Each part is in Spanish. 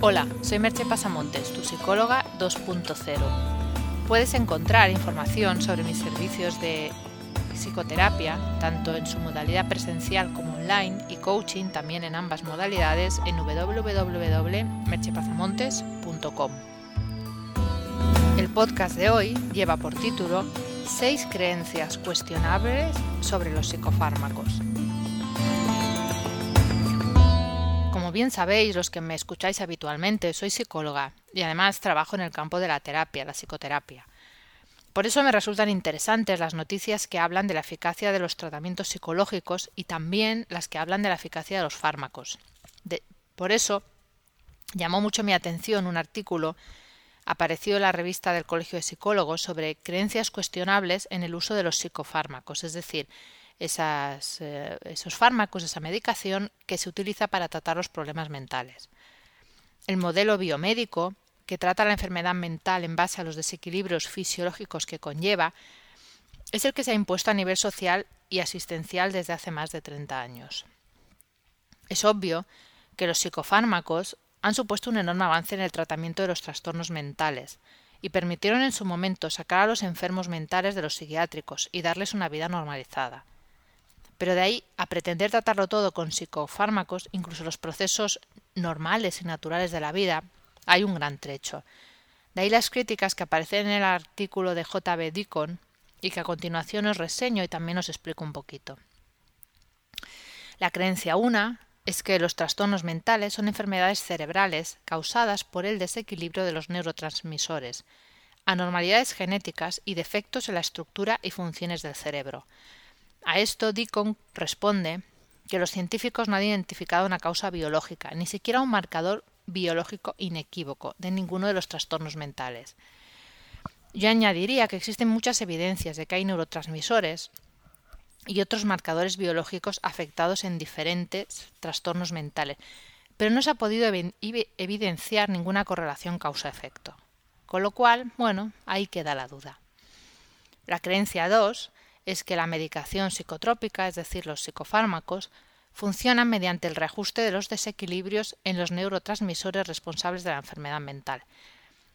Hola, soy Merche Pasamontes, tu psicóloga 2.0. Puedes encontrar información sobre mis servicios de psicoterapia, tanto en su modalidad presencial como online, y coaching también en ambas modalidades en www.merchepazamontes.com. El podcast de hoy lleva por título 6 creencias cuestionables sobre los psicofármacos. Bien sabéis, los que me escucháis habitualmente, soy psicóloga y además trabajo en el campo de la terapia, la psicoterapia. Por eso me resultan interesantes las noticias que hablan de la eficacia de los tratamientos psicológicos y también las que hablan de la eficacia de los fármacos. por eso llamó mucho mi atención un artículo aparecido en la revista del Colegio de Psicólogos sobre creencias cuestionables en el uso de los psicofármacos, es decir, eh, esos fármacos, esa medicación que se utiliza para tratar los problemas mentales. El modelo biomédico, que trata la enfermedad mental en base a los desequilibrios fisiológicos que conlleva, es el que se ha impuesto a nivel social y asistencial desde hace más de 30 años. Es obvio que los psicofármacos han supuesto un enorme avance en el tratamiento de los trastornos mentales y permitieron en su momento sacar a los enfermos mentales de los psiquiátricos y darles una vida normalizada. Pero de ahí a pretender tratarlo todo con psicofármacos, incluso los procesos normales y naturales de la vida, hay un gran trecho. De ahí las críticas que aparecen en el artículo de J.B. Deacon y que a continuación os reseño y también os explico un poquito. La creencia una es que los trastornos mentales son enfermedades cerebrales causadas por el desequilibrio de los neurotransmisores, anormalidades genéticas y defectos en la estructura y funciones del cerebro, a esto Deacon responde que los científicos no han identificado una causa biológica, ni siquiera un marcador biológico inequívoco de ninguno de los trastornos mentales. Yo añadiría que existen muchas evidencias de que hay neurotransmisores y otros marcadores biológicos afectados en diferentes trastornos mentales, pero no se ha podido evidenciar ninguna correlación causa-efecto. Con lo cual, bueno, ahí queda la duda. La creencia 2 es que la medicación psicotrópica, es decir, los psicofármacos, funcionan mediante el reajuste de los desequilibrios en los neurotransmisores responsables de la enfermedad mental.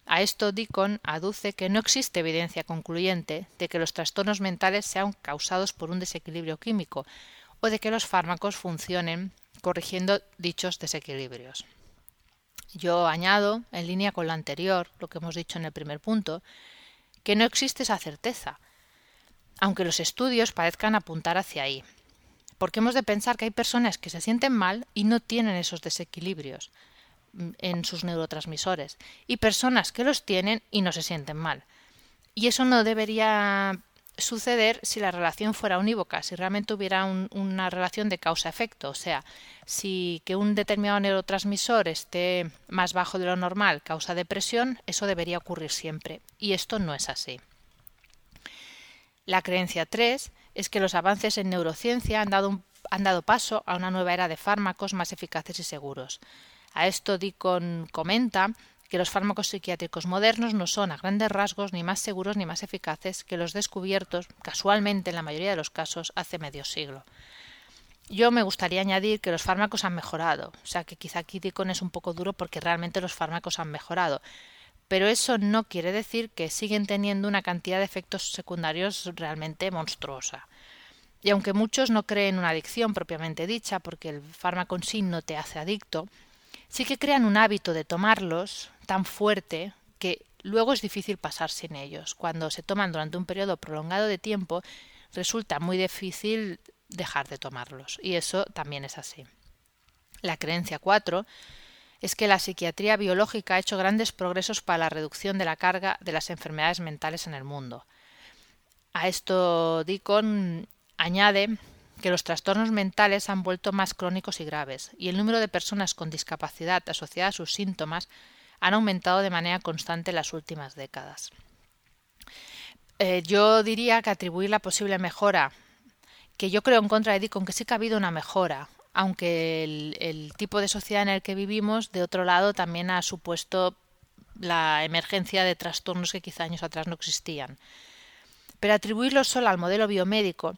A esto Deacon aduce que no existe evidencia concluyente de que los trastornos mentales sean causados por un desequilibrio químico o de que los fármacos funcionen corrigiendo dichos desequilibrios. Yo añado, en línea con lo anterior, lo que hemos dicho en el primer punto, que no existe esa certeza, aunque los estudios parezcan apuntar hacia ahí. Porque hemos de pensar que hay personas que se sienten mal y no tienen esos desequilibrios mm, en sus neurotransmisores, y personas que los tienen y no se sienten mal. Y eso no debería suceder si la relación fuera unívoca, si realmente hubiera una relación de causa-efecto, o sea, si que un determinado neurotransmisor esté más bajo de lo normal causa depresión, eso debería ocurrir siempre, y esto no es así. La creencia 3 es que los avances en neurociencia han dado, han dado paso a una nueva era de fármacos más eficaces y seguros. A esto Deacon comenta que los fármacos psiquiátricos modernos no son a grandes rasgos ni más seguros ni más eficaces que los descubiertos casualmente en la mayoría de los casos hace medio siglo. Yo me gustaría añadir que los fármacos han mejorado, o sea que quizá aquí Deacon es un poco duro porque realmente los fármacos han mejorado, pero eso no quiere decir que siguen teniendo una cantidad de efectos secundarios realmente monstruosa. Y aunque muchos no creen una adicción propiamente dicha, porque el fármaco en sí no te hace adicto, sí que crean un hábito de tomarlos tan fuerte que luego es difícil pasar sin ellos. Cuando se toman durante un periodo prolongado de tiempo, resulta muy difícil dejar de tomarlos. Y eso también es así. La creencia 4 es que la psiquiatría biológica ha hecho grandes progresos para la reducción de la carga de las enfermedades mentales en el mundo. A esto Deacon añade que los trastornos mentales han vuelto más crónicos y graves, y el número de personas con discapacidad asociada a sus síntomas han aumentado de manera constante en las últimas décadas. Eh, yo diría que atribuir la posible mejora, que yo creo en contra de Deacon que sí que ha habido una mejora aunque el, tipo de sociedad en el que vivimos, de otro lado, también ha supuesto la emergencia de trastornos que quizá años atrás no existían. Pero atribuirlo solo al modelo biomédico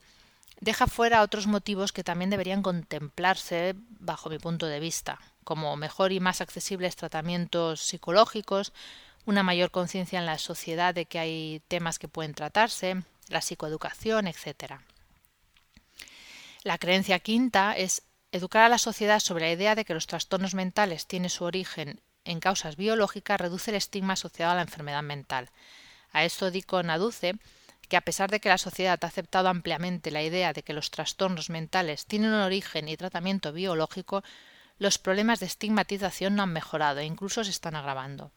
deja fuera otros motivos que también deberían contemplarse bajo mi punto de vista, como mejor y más accesibles tratamientos psicológicos, una mayor conciencia en la sociedad de que hay temas que pueden tratarse, la psicoeducación, etc. La creencia quinta es educar a la sociedad sobre la idea de que los trastornos mentales tienen su origen en causas biológicas reduce el estigma asociado a la enfermedad mental. A esto Dicon aduce que a pesar de que la sociedad ha aceptado ampliamente la idea de que los trastornos mentales tienen un origen y tratamiento biológico, los problemas de estigmatización no han mejorado e incluso se están agravando.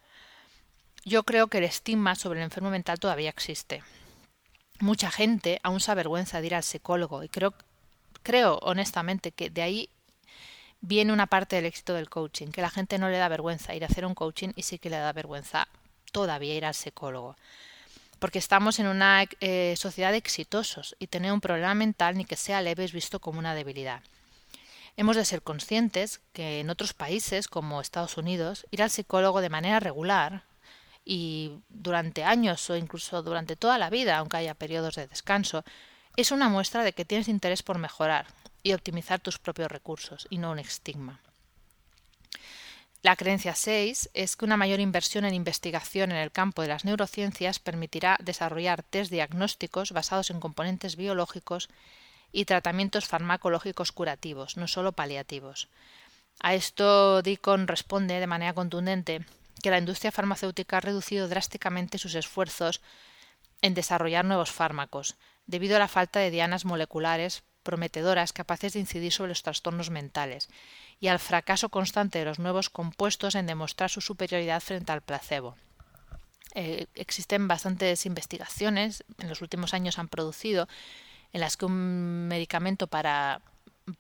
Yo creo que el estigma sobre el enfermo mental todavía existe. Mucha gente aún se avergüenza de ir al psicólogo y creo, creo honestamente que de ahí viene una parte del éxito del coaching, que la gente no le da vergüenza ir a hacer un coaching y sí que le da vergüenza todavía ir al psicólogo. Porque estamos en una eh, sociedad de exitosos y tener un problema mental ni que sea leve es visto como una debilidad. Hemos de ser conscientes que en otros países como Estados Unidos ir al psicólogo de manera regular y durante años o incluso durante toda la vida, aunque haya periodos de descanso, es una muestra de que tienes interés por mejorar, y optimizar tus propios recursos y no un estigma. La creencia 6 es que una mayor inversión en investigación en el campo de las neurociencias permitirá desarrollar test diagnósticos basados en componentes biológicos y tratamientos farmacológicos curativos, no solo paliativos. A esto Deacon responde de manera contundente que la industria farmacéutica ha reducido drásticamente sus esfuerzos en desarrollar nuevos fármacos, debido a la falta de dianas moleculares prometedoras capaces de incidir sobre los trastornos mentales y al fracaso constante de los nuevos compuestos en demostrar su superioridad frente al placebo. Eh, existen bastantes investigaciones, en los últimos años han producido, en las que un medicamento para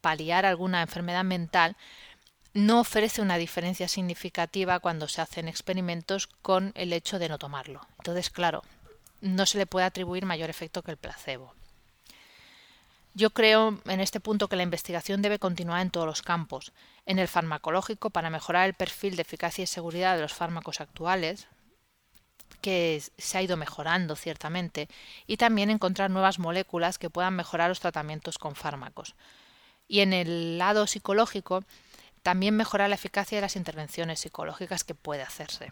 paliar alguna enfermedad mental no ofrece una diferencia significativa cuando se hacen experimentos con el hecho de no tomarlo. Entonces, claro, no se le puede atribuir mayor efecto que el placebo. Yo creo en este punto que la investigación debe continuar en todos los campos, en el farmacológico para mejorar el perfil de eficacia y seguridad de los fármacos actuales, que se ha ido mejorando ciertamente, y también encontrar nuevas moléculas que puedan mejorar los tratamientos con fármacos. Y en el lado psicológico, también mejorar la eficacia de las intervenciones psicológicas que puede hacerse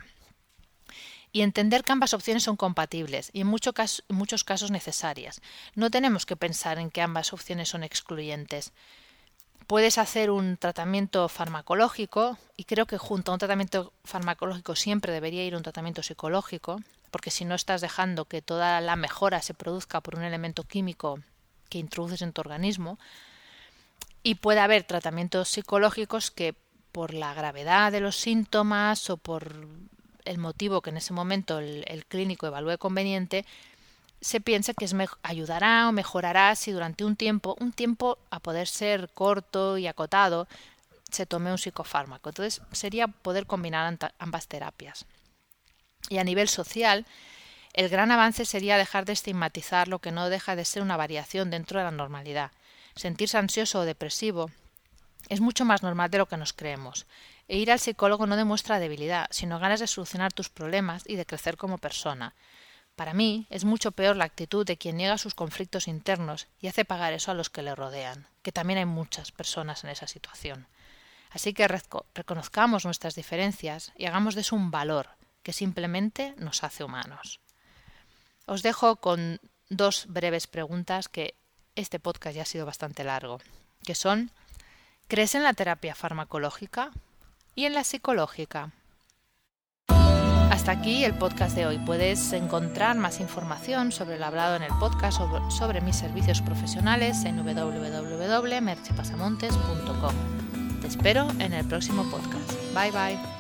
y entender que ambas opciones son compatibles y en, muchos casos necesarias. No tenemos que pensar en que ambas opciones son excluyentes. Puedes hacer un tratamiento farmacológico y creo que junto a un tratamiento farmacológico siempre debería ir un tratamiento psicológico, porque si no estás dejando que toda la mejora se produzca por un elemento químico que introduces en tu organismo. Y puede haber tratamientos psicológicos que por la gravedad de los síntomas o por el motivo que en ese momento el, clínico evalúe conveniente, se piensa que es ayudará o mejorará si durante un tiempo, un tiempo a poder ser corto y acotado, se tome un psicofármaco. Entonces sería poder combinar ambas terapias. Y a nivel social, el gran avance sería dejar de estigmatizar lo que no deja de ser una variación dentro de la normalidad. Sentirse ansioso o depresivo es mucho más normal de lo que nos creemos. E ir al psicólogo no demuestra debilidad, sino ganas de solucionar tus problemas y de crecer como persona. Para mí es mucho peor la actitud de quien niega sus conflictos internos y hace pagar eso a los que le rodean, que también hay muchas personas en esa situación. Así que reconozcamos nuestras diferencias y hagamos de eso un valor que simplemente nos hace humanos. Os dejo con dos breves preguntas que este podcast ya ha sido bastante largo, que son ¿Crees en la terapia farmacológica? y en la psicológica. Hasta aquí el podcast de hoy. Puedes encontrar más información sobre lo hablado en el podcast sobre, sobre mis servicios profesionales en www.merchipasamontes.com. Te espero en el próximo podcast. Bye bye.